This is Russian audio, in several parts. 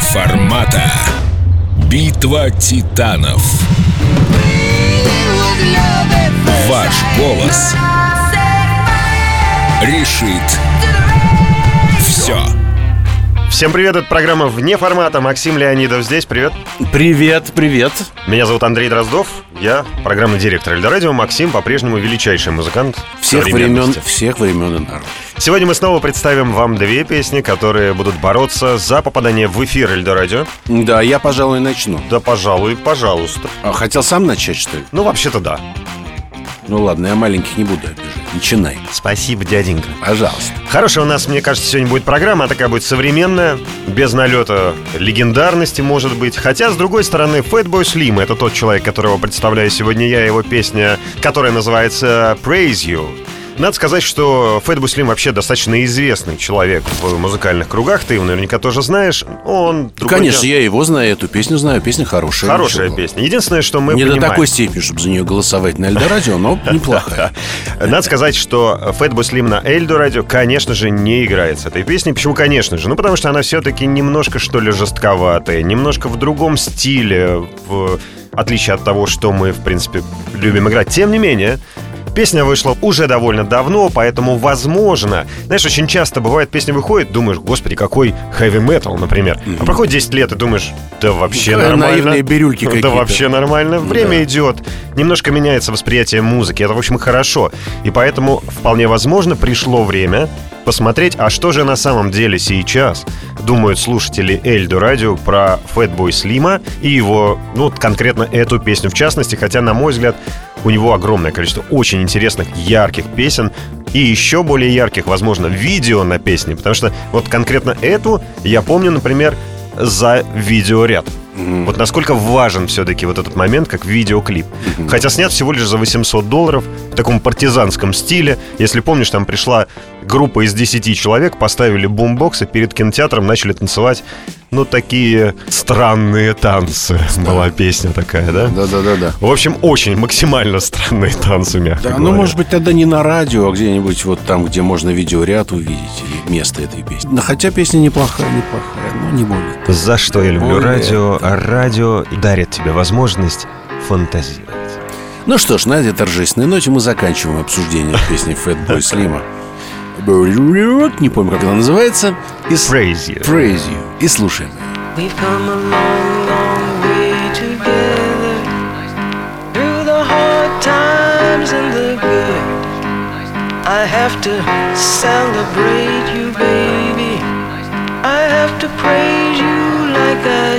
Формата. Битва титанов. Ваш голос решит все. Всем привет, это программа «Вне формата». Максим Леонидов здесь, привет. Привет, привет. Меня зовут Андрей Дроздов, я программный директор Эльдорадио. Максим по-прежнему величайший музыкант Всех времен, всех времен и народов. Сегодня мы снова представим вам две песни, которые будут бороться за попадание в эфир Эльдорадио. Да, я, пожалуй, начну. Да, пожалуй, пожалуйста. А, хотел сам начать, что ли? Ну, вообще-то да. Ну ладно, я маленьких не буду обижать. Начинай. Спасибо, дяденька. Пожалуйста. Хорошая у нас, мне кажется, сегодня будет программа, а такая будет современная, без налета легендарности, может быть. Хотя, с другой стороны, Fatboy Slim — это тот человек, которого представляю сегодня я, его песня, которая называется «Praise You». Надо сказать, что Фэтбу Слим вообще достаточно известный человек в музыкальных кругах. Ты его наверняка тоже знаешь. Он Конечно, я его знаю, эту песню знаю. Песня хорошая. Хорошая ничего. песня. Единственное, что мы Не понимаем... до такой степени, чтобы за нее голосовать на Эльдорадио, но неплохая. Надо сказать, что Fatboy Slim на Эльдо радио, конечно же, не играет с этой песней. Почему, конечно же? Ну, потому что она все-таки немножко, что ли, жестковатая, немножко в другом стиле, в отличие от того, что мы, в принципе, любим играть. Тем не менее, Песня вышла уже довольно давно, поэтому, возможно... Знаешь, очень часто бывает, песня выходит, думаешь, господи, какой хэви метал, например. А проходит 10 лет, и думаешь, да вообще Какая нормально. наивные бирюльки Да какие-то. вообще нормально. Время Да. идет, немножко меняется восприятие музыки. Это, в общем, хорошо. И поэтому, вполне возможно, пришло время посмотреть, а что же на самом деле сейчас думают слушатели Эльдо Радио про Фэтбой Слима и его, ну, конкретно эту песню в частности, хотя, на мой взгляд, у него огромное количество очень интересных, ярких песен и еще более ярких, возможно, видео на песне, потому что вот конкретно эту я помню, например, за видеоряд. Вот насколько важен все-таки вот этот момент, как видеоклип. Хотя снят всего лишь за 800 долларов в таком партизанском стиле. Если помнишь, там пришла группа из 10 человек, поставили бумбокс и перед кинотеатром начали танцевать, ну, такие странные танцы. Была песня такая, да? Да-да-да-да. В общем, очень максимально странные танцы, мягко Да, ну, говоря. может быть, тогда не на радио, а где-нибудь вот там, где можно видеоряд увидеть или место этой песни. Но хотя песня неплохая, неплохая, но не более. За что я люблю Более радио, а радио дарит тебе возможность фантазировать. Ну что ж, на этой торжественной ноте мы заканчиваем обсуждение песни Fatboy Slim. Не помню, как она называется. И с- Praise you. Praise You. И слушаем. We've come a long, long way together through the hard times and the good. I have to celebrate you, baby. I have to praise you like I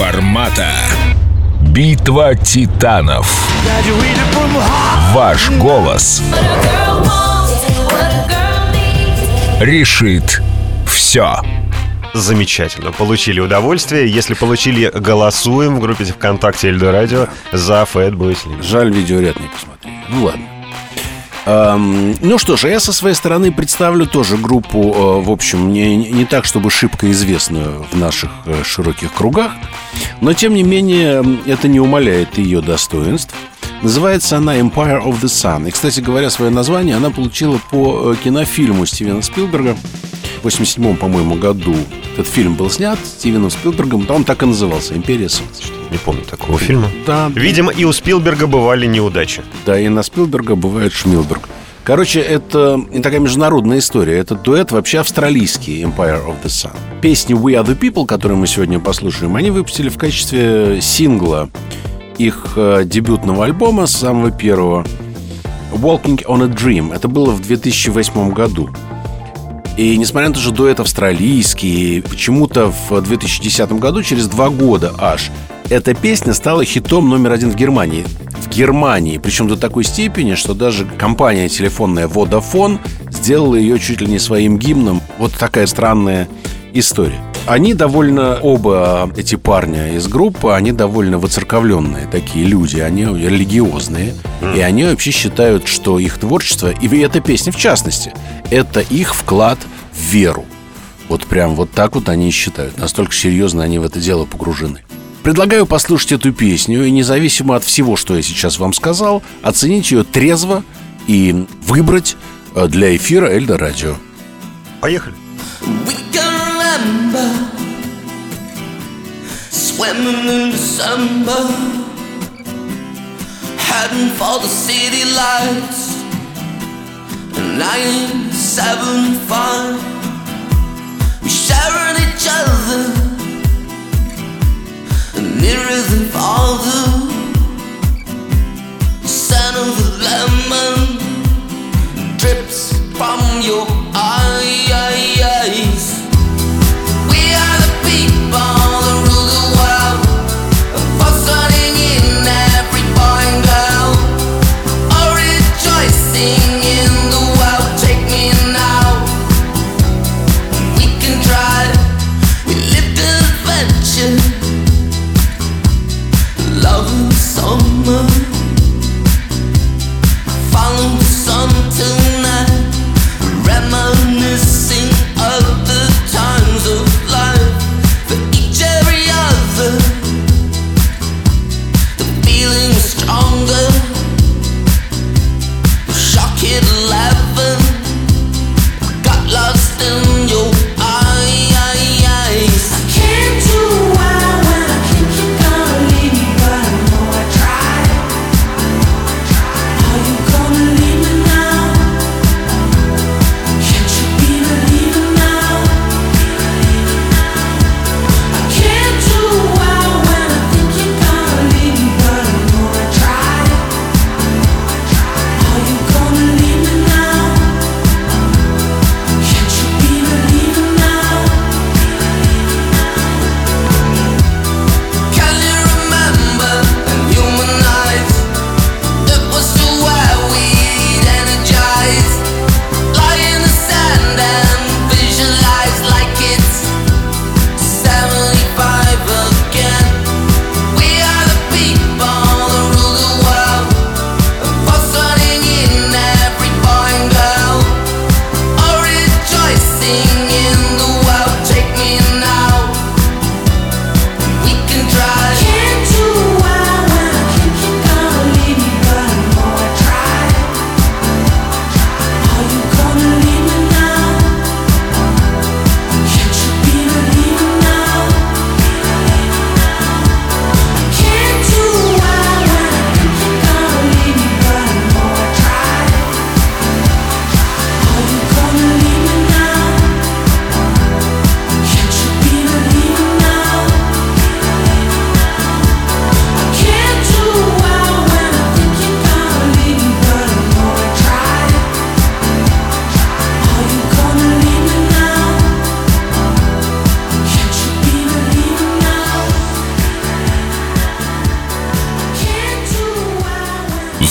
Формата. Битва титанов. Ваш голос решит все. Замечательно. Получили удовольствие. Если получили, голосуем в группе ВКонтакте Эльдо Радио за Fatboy Slim. Жаль, видеоряд не посмотрели. Ну ладно. Ам, ну что ж, а я со своей стороны представлю тоже группу, э, в общем, не, не так, чтобы шибко известную в наших э, широких кругах, но тем не менее это не умаляет ее достоинств. Называется она Empire of the Sun. И, кстати говоря, свое название она получила по э, кинофильму Стивена Спилберга. В 87 по-моему, году этот фильм был снят Стивеном Спилбергом. Он так и назывался «Империя солнца». Не помню такого фильма. Да, Видимо, и у Спилберга бывали неудачи. Да, и на Спилберга бывает Шмилберг. Короче, это такая международная история. Это дуэт вообще австралийский Empire of the Sun. Песни We Are the People, которую мы сегодня послушаем, они выпустили в качестве сингла их э, дебютного альбома, самого первого, Walking on a Dream. Это было в 2008 году. И несмотря на то, что дуэт австралийский, почему-то в 2010 году, через два года аж, эта песня стала хитом номер один в Германии. В Германии. Причем до такой степени, что даже компания телефонная Vodafone сделала ее чуть ли не своим гимном. Вот такая странная история. Они довольно, оба эти парня из группы, они довольно воцерковленные такие люди, они религиозные. И они вообще считают, что их творчество, и эта песня в частности, это их вклад в веру. Вот прям вот так вот они и считают. Настолько серьезно они в это дело погружены. Предлагаю послушать эту песню и независимо от всего, что я сейчас вам сказал, оценить ее трезво и выбрать э, для эфира Эльдо Радио. Поехали. We swimming in December, heading for the city lights. Nine, seven, five. We sharing each other, nearer than farther. Scent of the lemon drips from your eyes.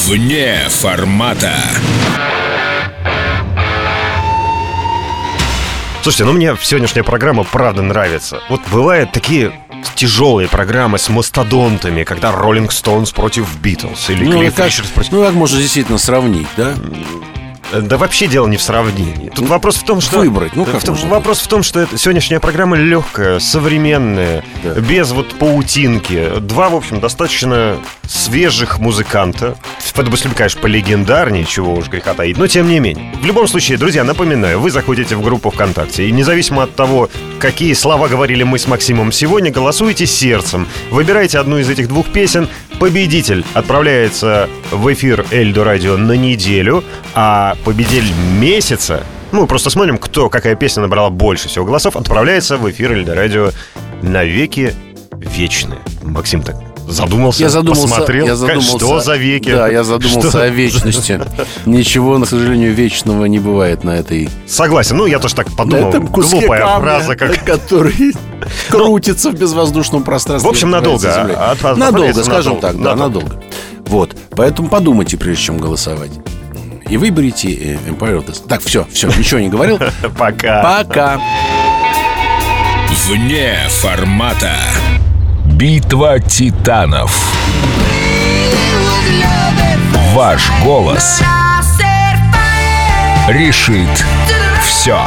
Вне формата. Слушайте, ну мне сегодняшняя программа правда нравится. Вот бывают такие тяжелые программы с мастодонтами, когда Роллинг Стоунс против Битлз или Ну, Клифф как, Ричардс против... ну, как можно действительно сравнить, да? Да вообще дело не в сравнении. Тут вопрос в том, что... Выбрать, ну, как В том- можно Вопрос в том, что это, сегодняшняя программа легкая, современная, Да. без вот паутинки. Два, в общем, достаточно свежих музыканта. Это если бы, конечно, полегендарнее, чего уж греха таить, но тем не менее. В любом случае, друзья, напоминаю, вы заходите в группу ВКонтакте, и независимо от того, какие слова говорили мы с Максимом сегодня, голосуйте сердцем. Выбирайте одну из этих двух песен. Победитель отправляется в эфир Эльдо Радио на неделю, а победитель месяца мы просто смотрим, кто, какая песня набрала больше всего голосов, отправляется в эфир Эльдо Радио навеки вечные. Максим так задумался, Я задумался, посмотрел, я задумался. что за веки. Да, я задумался Что? о вечности. Ничего, к сожалению, вечного не бывает на этой Согласен, ну я тоже так на подумал. этом куске Глупая камня, фраза, как который крутится в безвоздушном пространстве. В общем, надолго, от- Надолго, скажем так, да, надолго. надолго. Вот, поэтому подумайте, прежде чем голосовать. И выберите э, Empire of the... Так, все, все, ничего не говорил. пока. Пока. Вне формата. Битва титанов. Ваш голос решит все.